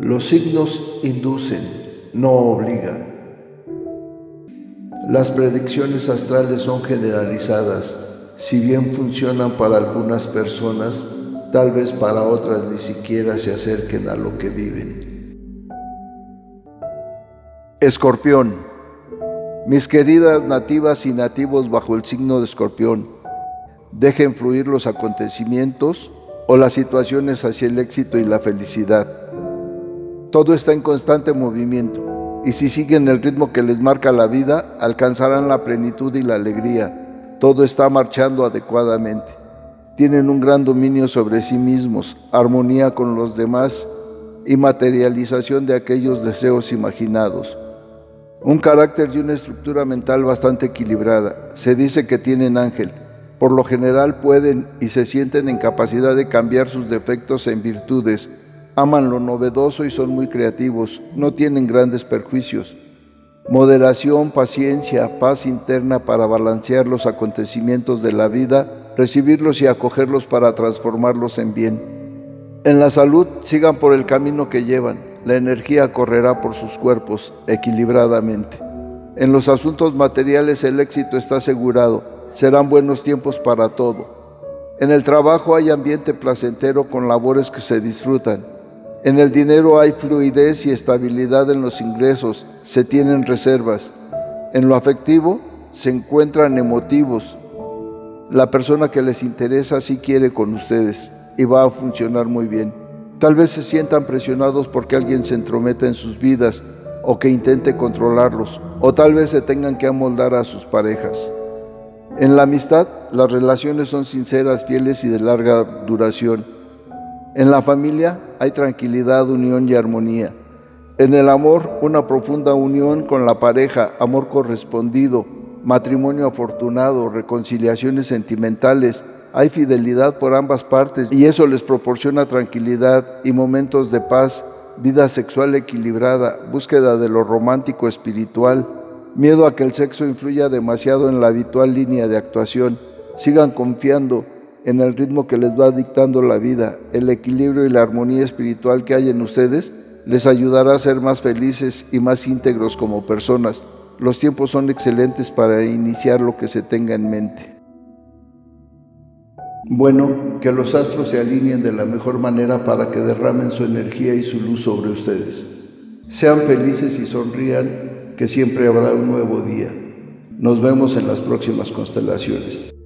Los signos inducen, no obligan. Las predicciones astrales son generalizadas. Si bien funcionan para algunas personas, tal vez para otras ni siquiera se acerquen a lo que viven. Escorpión. Mis queridas nativas y nativos bajo el signo de escorpión, dejen fluir los acontecimientos o las situaciones hacia el éxito y la felicidad. Todo está en constante movimiento y si siguen el ritmo que les marca la vida, alcanzarán la plenitud y la alegría. Todo está marchando adecuadamente. Tienen un gran dominio sobre sí mismos, armonía con los demás y materialización de aquellos deseos imaginados. Un carácter y una estructura mental bastante equilibrada. Se dice que tienen ángel por lo general pueden y se sienten en capacidad de cambiar sus defectos en virtudes, aman lo novedoso y son muy creativos, no tienen grandes perjuicios. Moderación, paciencia, paz interna para balancear los acontecimientos de la vida, recibirlos y acogerlos para transformarlos en bien. En la salud sigan por el camino que llevan, la energía correrá por sus cuerpos equilibradamente. En los asuntos materiales el éxito está asegurado serán buenos tiempos para todo. En el trabajo hay ambiente placentero con labores que se disfrutan. En el dinero hay fluidez y estabilidad en los ingresos, se tienen reservas. En lo afectivo se encuentran emotivos. La persona que les interesa sí quiere con ustedes y va a funcionar muy bien. Tal vez se sientan presionados porque alguien se entrometa en sus vidas o que intente controlarlos, o tal vez se tengan que amoldar a sus parejas. En la amistad, las relaciones son sinceras, fieles y de larga duración. En la familia hay tranquilidad, unión y armonía. En el amor, una profunda unión con la pareja, amor correspondido, matrimonio afortunado, reconciliaciones sentimentales. Hay fidelidad por ambas partes y eso les proporciona tranquilidad y momentos de paz, vida sexual equilibrada, búsqueda de lo romántico espiritual miedo a que el sexo influya demasiado en la habitual línea de actuación. Sigan confiando en el ritmo que les va dictando la vida. El equilibrio y la armonía espiritual que hay en ustedes les ayudará a ser más felices y más íntegros como personas. Los tiempos son excelentes para iniciar lo que se tenga en mente. Bueno, que los astros se alineen de la mejor manera para que derramen su energía y su luz sobre ustedes. Sean felices y sonrían que siempre habrá un nuevo día. Nos vemos en las próximas constelaciones.